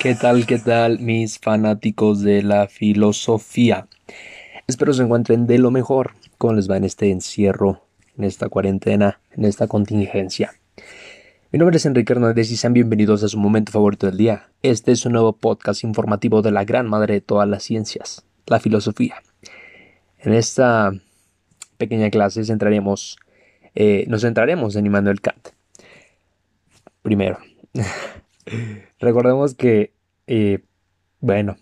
¿Qué tal, qué tal, mis fanáticos de la filosofía? Espero se encuentren de lo mejor. ¿Cómo les va en este encierro, en esta cuarentena, en esta contingencia? Mi nombre es Enrique Hernández y sean bienvenidos a su momento favorito del día. Este es un nuevo podcast informativo de la gran madre de todas las ciencias, la filosofía. En esta pequeña clase centraremos, eh, nos centraremos en Immanuel Kant. Primero, recordemos que, eh, bueno,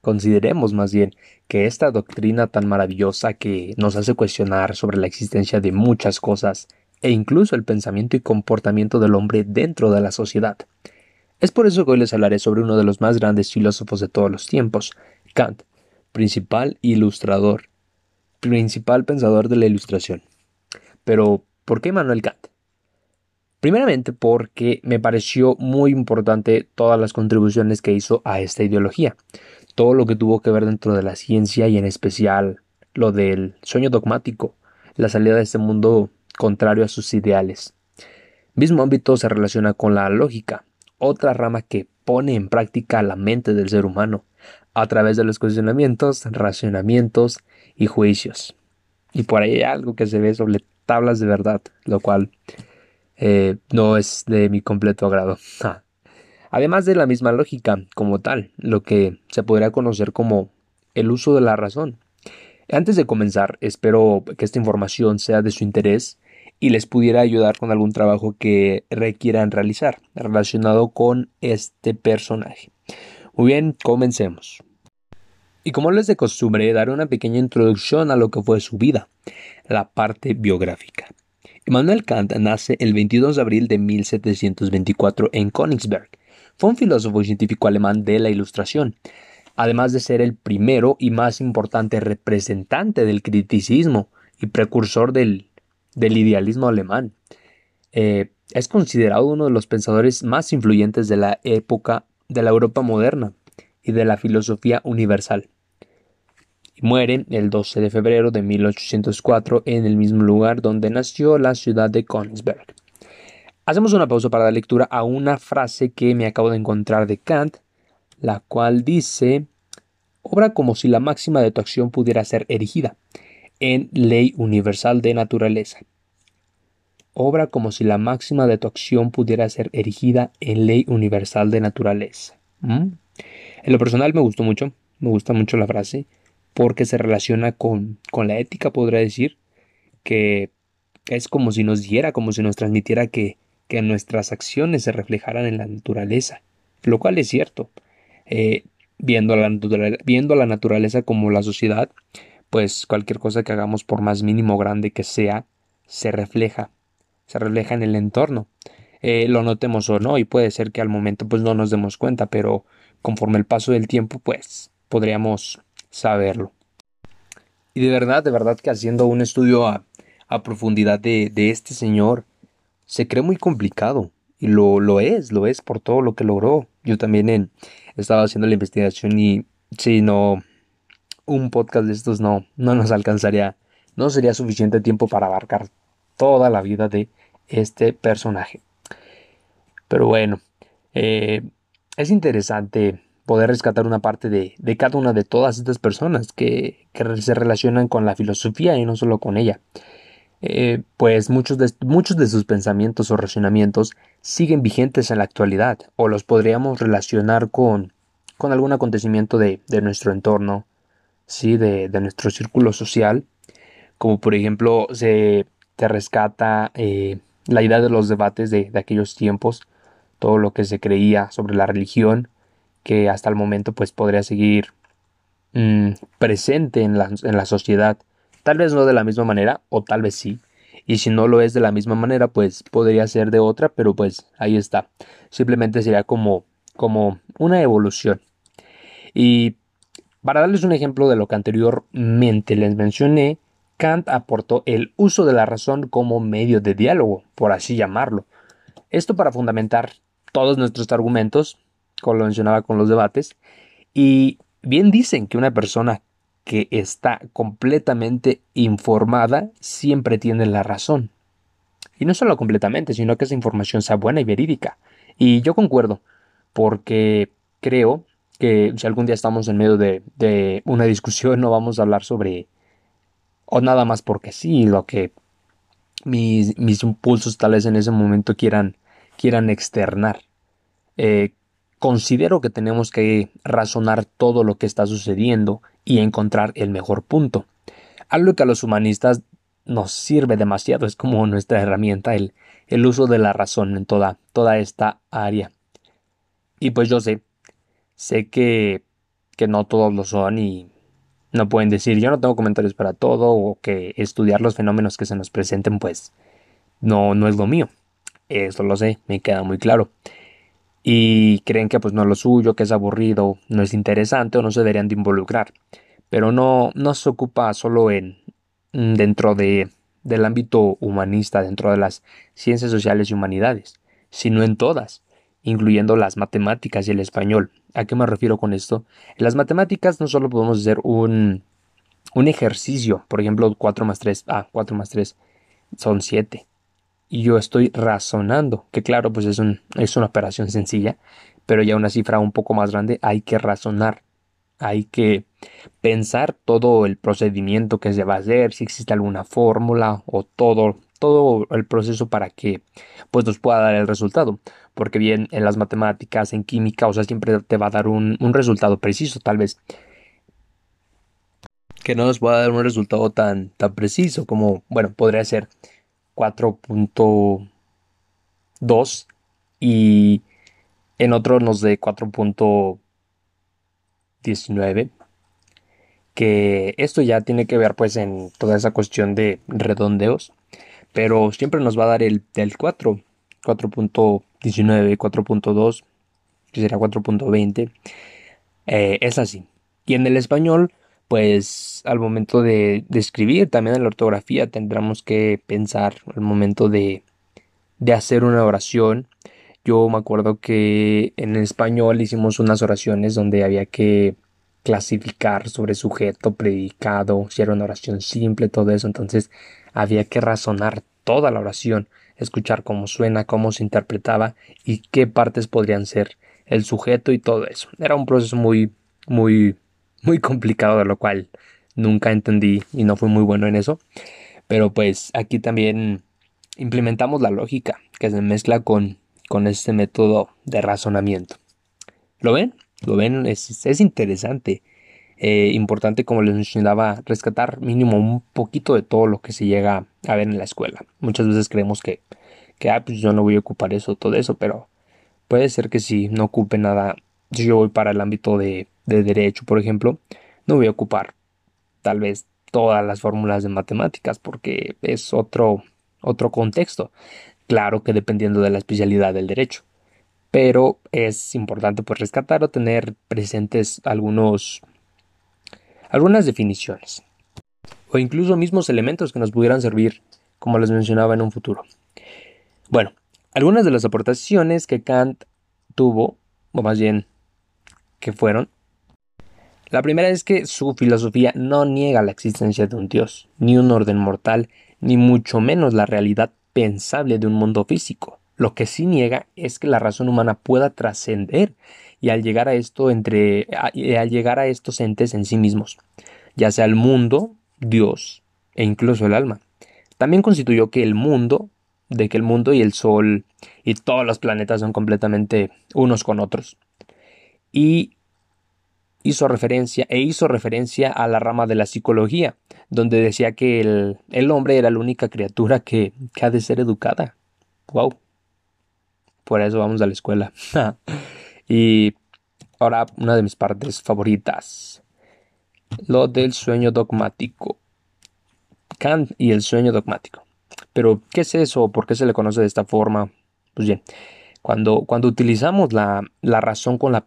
consideremos más bien que esta doctrina tan maravillosa que nos hace cuestionar sobre la existencia de muchas cosas e incluso el pensamiento y comportamiento del hombre dentro de la sociedad. Es por eso que hoy les hablaré sobre uno de los más grandes filósofos de todos los tiempos, Kant, principal ilustrador, principal pensador de la ilustración. Pero, ¿por qué Manuel Kant? Primeramente porque me pareció muy importante todas las contribuciones que hizo a esta ideología, todo lo que tuvo que ver dentro de la ciencia y en especial lo del sueño dogmático, la salida de este mundo contrario a sus ideales. Mismo ámbito se relaciona con la lógica, otra rama que pone en práctica la mente del ser humano a través de los cuestionamientos, racionamientos y juicios. Y por ahí hay algo que se ve sobre tablas de verdad, lo cual eh, no es de mi completo agrado. Además de la misma lógica como tal, lo que se podría conocer como el uso de la razón. Antes de comenzar, espero que esta información sea de su interés y les pudiera ayudar con algún trabajo que requieran realizar relacionado con este personaje. Muy bien, comencemos. Y como les de costumbre, daré una pequeña introducción a lo que fue su vida, la parte biográfica. Immanuel Kant nace el 22 de abril de 1724 en Königsberg. Fue un filósofo y científico alemán de la Ilustración además de ser el primero y más importante representante del criticismo y precursor del, idealismo alemán. Eh, es considerado uno de los pensadores más influyentes de la época de la Europa moderna y de la filosofía universal. Muere el 12 de febrero de 1804 en el mismo lugar donde nació la ciudad de Königsberg. Hacemos una pausa para dar lectura a una frase que me acabo de encontrar de Kant la cual dice, obra como si la máxima de tu acción pudiera ser erigida en ley universal de naturaleza. Obra como si la máxima de tu acción pudiera ser erigida en ley universal de naturaleza. ¿Mm? En lo personal me gustó mucho, me gusta mucho la frase, porque se relaciona con, con la ética, podría decir, que es como si nos diera, como si nos transmitiera que, que nuestras acciones se reflejaran en la naturaleza, lo cual es cierto. Eh, viendo, la viendo la naturaleza como la sociedad, pues cualquier cosa que hagamos por más mínimo grande que sea, se refleja, se refleja en el entorno. Eh, lo notemos o no, y puede ser que al momento pues no nos demos cuenta, pero conforme el paso del tiempo pues podríamos saberlo. Y de verdad, de verdad que haciendo un estudio a, a profundidad de, de, este señor, se cree muy complicado. Y lo, lo es, lo es por todo lo que logró. Yo también en, estaba haciendo la investigación y si no, un podcast de estos no, no nos alcanzaría, no sería suficiente tiempo para abarcar toda la vida de este personaje. Pero bueno, eh, es interesante poder rescatar una parte de, de, cada una de todas estas personas que, que, se relacionan con la filosofía y no solo con ella. Eh, pues muchos de, muchos de sus pensamientos o razonamientos siguen vigentes en la actualidad o los podríamos relacionar con, con algún acontecimiento de, nuestro entorno, ¿sí? de, nuestro círculo social, como por ejemplo se te rescata eh, la idea de los debates de, aquellos tiempos, todo lo que se creía sobre la religión, que hasta el momento pues podría seguir mm, presente en la, en la sociedad Tal vez no de la misma manera, o tal vez sí. Y si no lo es de la misma manera, pues podría ser de otra, pero pues ahí está. Simplemente sería como, como una evolución. Y para darles un ejemplo de lo que anteriormente les mencioné, Kant aportó el uso de la razón como medio de diálogo, por así llamarlo. Esto para fundamentar todos nuestros argumentos, como lo mencionaba con los debates, y bien dicen que una persona que está completamente informada siempre tiene la razón. Y no solo completamente, sino que esa información sea buena y verídica. Y yo concuerdo, porque creo que si algún día estamos en medio de, una discusión no vamos a hablar sobre o nada más porque sí, lo que mis, mis impulsos tal vez en ese momento quieran, quieran externar. Eh, considero que tenemos que razonar todo lo que está sucediendo y encontrar el mejor punto. Algo que a los humanistas nos sirve demasiado, es como nuestra herramienta, el, el uso de la razón en toda, toda esta área. Y pues yo sé Sé que, que no todos lo son y no pueden decir yo no tengo comentarios para todo o que estudiar los fenómenos que se nos presenten pues no, no es lo mío. Eso lo sé, me queda muy claro. Y creen que pues no es lo suyo, que es aburrido, no es interesante o no se deberían de involucrar. Pero no, no se ocupa solo en dentro de, del ámbito humanista, dentro de las ciencias sociales y humanidades, sino en todas incluyendo las matemáticas y el español. ¿A qué me refiero con esto? En las matemáticas no solo podemos hacer un, un ejercicio, por ejemplo, 4 más 3, ah, 4 más 3 son 7. Y yo estoy razonando, que claro, pues es, un, es una operación sencilla, pero ya una cifra un poco más grande hay que razonar, hay que pensar todo el procedimiento que se va a hacer, si existe alguna fórmula o todo, todo el proceso para que pues nos pueda dar el resultado. Porque bien en las matemáticas, en química, o sea, siempre te va a dar un, resultado preciso, tal vez. Que no nos pueda dar un resultado tan, tan preciso como, bueno, podría ser 4.2 y en otro nos dé 4.19 que esto ya tiene que ver pues en toda esa cuestión de redondeos pero siempre nos va a dar el, el 4 4.19, 4.2, que será 4.20. Eh, es así. Y en el español, pues al momento de, escribir, también en la ortografía, tendremos que pensar al momento de, de hacer una oración. Yo me acuerdo que en español hicimos unas oraciones donde había que clasificar sobre sujeto, predicado, si era una oración simple, todo eso. Entonces había que razonar toda la oración escuchar cómo suena, cómo se interpretaba y qué partes podrían ser el sujeto y todo eso. Era un proceso muy, muy, muy complicado, lo cual nunca entendí y no fui muy bueno en eso. Pero pues aquí también implementamos la lógica que se mezcla con, con este método de razonamiento. ¿Lo ven? ¿Lo ven? Es, es interesante. Eh, importante, como les mencionaba, rescatar mínimo un poquito de todo lo que se llega a ver en la escuela. Muchas veces creemos que, que ah, pues yo no voy a ocupar eso, todo eso, pero puede ser que si no ocupe nada, yo voy para el ámbito de, de derecho, por ejemplo, no voy a ocupar tal vez todas las fórmulas de matemáticas porque es otro, otro contexto. Claro que dependiendo de la especialidad del derecho. Pero es importante pues rescatar o tener presentes algunos algunas definiciones o incluso mismos elementos que nos pudieran servir, como les mencionaba en un futuro. Bueno, algunas de las aportaciones que Kant tuvo, o más bien que fueron, la primera es que su filosofía no niega la existencia de un Dios, ni un orden mortal, ni mucho menos la realidad pensable de un mundo físico. Lo que sí niega es que la razón humana pueda trascender y al llegar a esto entre al llegar a estos entes en sí mismos, ya sea el mundo, Dios e incluso el alma. También constituyó que el mundo, de que el mundo y el sol y todos los planetas son completamente unos con otros. Y hizo referencia e hizo referencia a la rama de la psicología, donde decía que el, el hombre era la única criatura que, que ha de ser educada. Wow. Por eso vamos a la escuela. Y ahora una de mis partes favoritas. Lo del sueño dogmático. Kant y el sueño dogmático. Pero, ¿qué es eso? ¿Por qué se le conoce de esta forma? Pues bien, cuando, cuando utilizamos la, la razón con la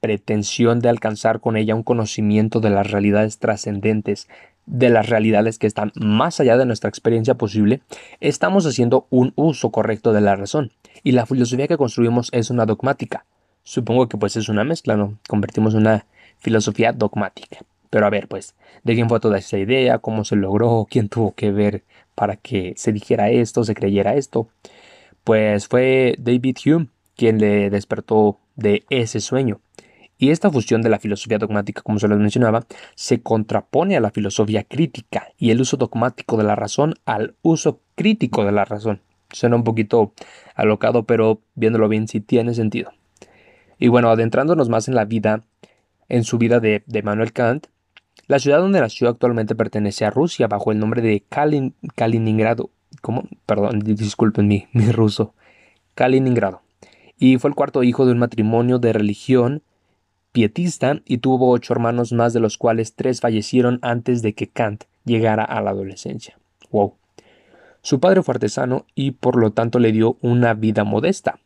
pretensión de alcanzar con ella un conocimiento de las realidades trascendentes, de las realidades que están más allá de nuestra experiencia posible, estamos haciendo un uso correcto de la razón. Y la filosofía que construimos es una dogmática, Supongo que pues es una mezcla, ¿no? Convertimos una filosofía dogmática. Pero a ver, pues, ¿de quién fue toda esa idea? ¿Cómo se logró? ¿Quién tuvo que ver para que se dijera esto, se creyera esto? Pues fue David Hume quien le despertó de ese sueño. Y esta fusión de la filosofía dogmática, como se les mencionaba, se contrapone a la filosofía crítica y el uso dogmático de la razón al uso crítico de la razón. Suena un poquito alocado, pero viéndolo bien sí tiene sentido. Y bueno, adentrándonos más en la vida, en su vida de, Manuel Kant, la ciudad donde nació actualmente pertenece a Rusia bajo el nombre de Kaliningrado. ¿Cómo? Perdón, disculpen mi, mi ruso. Kaliningrado. Y fue el cuarto hijo de un matrimonio de religión y tuvo ocho hermanos más de los cuales tres fallecieron antes de que Kant llegara a la adolescencia. Wow. Su padre fue artesano y por lo tanto le dio una vida modesta.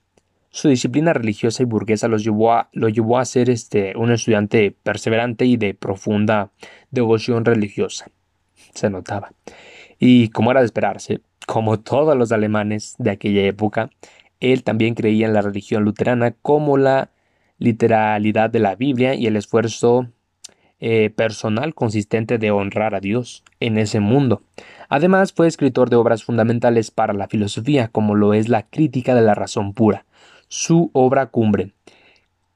Su disciplina religiosa y burguesa llevó a, lo llevó a ser este, un estudiante perseverante y de profunda devoción religiosa. Se notaba. Y como era de esperarse, como todos los alemanes de aquella época, él también creía en la religión luterana como la literalidad de la Biblia y el esfuerzo eh, personal consistente de honrar a Dios en ese mundo. Además, fue escritor de obras fundamentales para la filosofía, como lo es la crítica de la razón pura, su obra cumbre.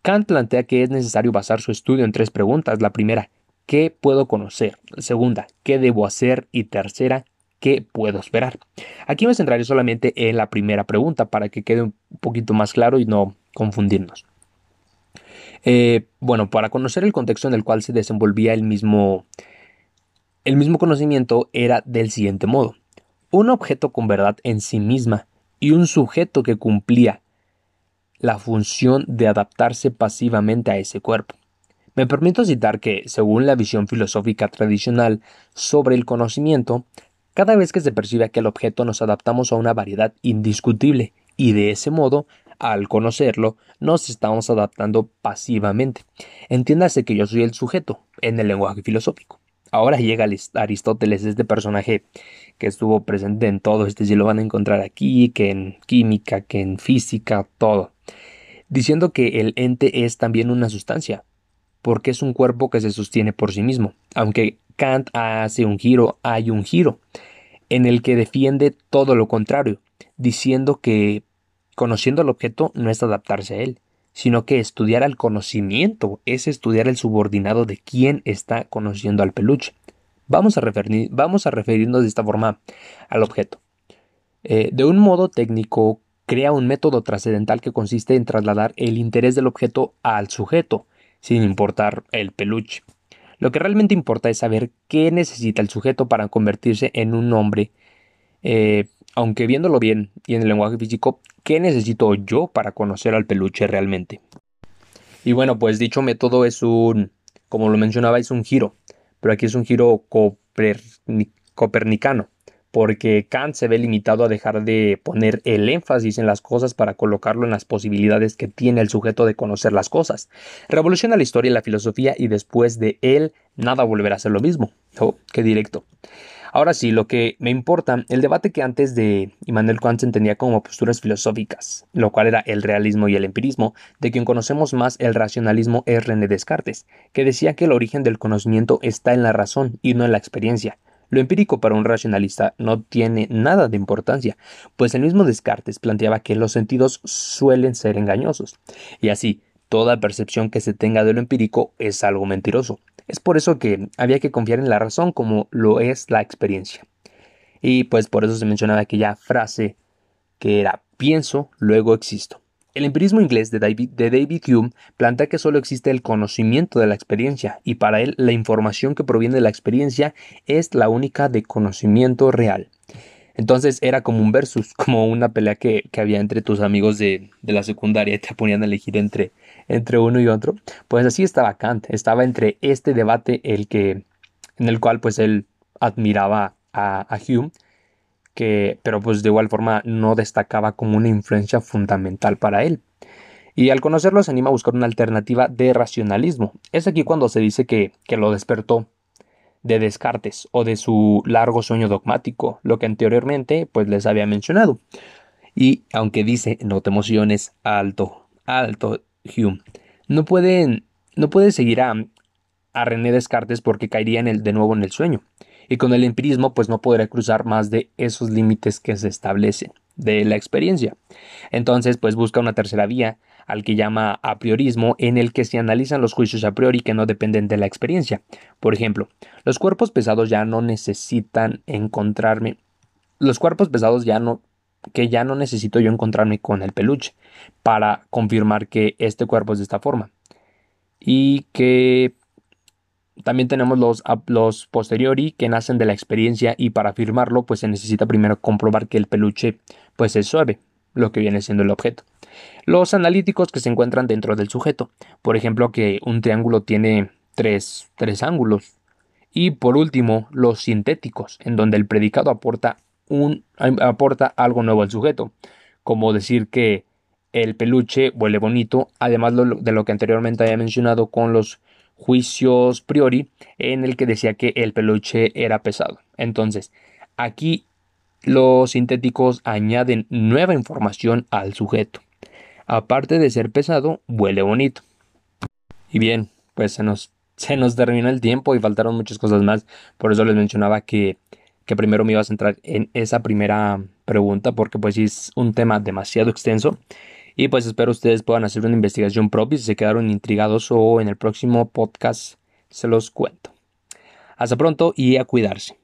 Kant plantea que es necesario basar su estudio en tres preguntas. La primera, ¿qué puedo conocer? Segunda, ¿qué debo hacer? Y tercera, ¿qué puedo esperar? Aquí me centraré solamente en la primera pregunta para que quede un poquito más claro y no confundirnos. Eh, bueno, para conocer el contexto en el cual se desenvolvía el mismo, el mismo conocimiento era del siguiente modo. Un objeto con verdad en sí misma y un sujeto que cumplía la función de adaptarse pasivamente a ese cuerpo. Me permito citar que, según la visión filosófica tradicional sobre el conocimiento, cada vez que se percibe aquel objeto nos adaptamos a una variedad indiscutible y de ese modo al conocerlo, nos estamos adaptando pasivamente. Entiéndase que yo soy el sujeto en el lenguaje filosófico. Ahora llega Aristóteles, este personaje que estuvo presente en todo este, si lo van a encontrar aquí, que en química, que en física, todo, diciendo que el ente es también una sustancia, porque es un cuerpo que se sostiene por sí mismo. Aunque Kant hace un giro, hay un giro, en el que defiende todo lo contrario, diciendo que Conociendo el objeto no es adaptarse a él, sino que estudiar al conocimiento es estudiar el subordinado de quien está conociendo al peluche. Vamos a, vamos a referirnos de esta forma al objeto. Eh, de un modo técnico, crea un método trascendental que consiste en trasladar el interés del objeto al sujeto, sin importar el peluche. Lo que realmente importa es saber qué necesita el sujeto para convertirse en un hombre eh, aunque viéndolo bien y en el lenguaje físico, ¿qué necesito yo para conocer al peluche realmente? Y bueno, pues dicho método es un, como lo mencionaba, es un giro, pero aquí es un giro copernicano, porque Kant se ve limitado a dejar de poner el énfasis en las cosas para colocarlo en las posibilidades que tiene el sujeto de conocer las cosas. Revoluciona la historia y la filosofía y después de él nada volverá a ser lo mismo. Oh, qué directo. Ahora sí, lo que me importa, el debate que antes de Immanuel Kant se entendía como posturas filosóficas, lo cual era el realismo y el empirismo, de quien conocemos más el racionalismo es René Descartes, que decía que el origen del conocimiento está en la razón y no en la experiencia. Lo empírico para un racionalista no tiene nada de importancia, pues el mismo Descartes planteaba que los sentidos suelen ser engañosos, y así, toda percepción que se tenga de lo empírico es algo mentiroso. Es por eso que había que confiar en la razón como lo es la experiencia. Y pues por eso se mencionaba aquella frase que era pienso, luego existo. El empirismo inglés de David, Hume plantea que solo existe el conocimiento de la experiencia y para él la información que proviene de la experiencia es la única de conocimiento real. Entonces era como un versus, como una pelea que, había entre tus amigos de, de la secundaria y te ponían a elegir entre entre uno y otro, pues así estaba Kant, estaba entre este debate el que, en el cual pues él admiraba a, Hume, que, pero pues de igual forma no destacaba como una influencia fundamental para él. Y al conocerlo se anima a buscar una alternativa de racionalismo. Es aquí cuando se dice que, que lo despertó de Descartes o de su largo sueño dogmático, lo que anteriormente pues les había mencionado. Y aunque dice no te emociones, alto, alto, Hume. No puede, no puede seguir a, a René Descartes porque caería en el, de nuevo en el sueño. Y con el empirismo pues no podrá cruzar más de esos límites que se establecen de la experiencia. Entonces pues busca una tercera vía al que llama a priorismo, en el que se analizan los juicios a priori que no dependen de la experiencia. Por ejemplo, los cuerpos pesados ya no necesitan encontrarme. Los cuerpos pesados ya no que ya no necesito yo encontrarme con el peluche para confirmar que este cuerpo es de esta forma. Y que también tenemos los, los posteriori que nacen de la experiencia y para afirmarlo pues se necesita primero comprobar que el peluche pues es suave, lo que viene siendo el objeto. Los analíticos que se encuentran dentro del sujeto, por ejemplo que un triángulo tiene tres, tres ángulos. Y por último, los sintéticos, en donde el predicado aporta, un, aporta algo nuevo al sujeto, como decir que el peluche huele bonito, además de lo que anteriormente había mencionado con los juicios priori, en el que decía que el peluche era pesado. Entonces, aquí los sintéticos añaden nueva información al sujeto. Aparte de ser pesado, huele bonito. Y bien, pues se nos, se nos terminó el tiempo y faltaron muchas cosas más. Por eso les mencionaba que, que primero me iba a centrar en esa primera pregunta, porque pues es un tema demasiado extenso. Y pues espero ustedes puedan hacer una investigación propia si se quedaron intrigados o en el próximo podcast se los cuento. Hasta pronto y a cuidarse.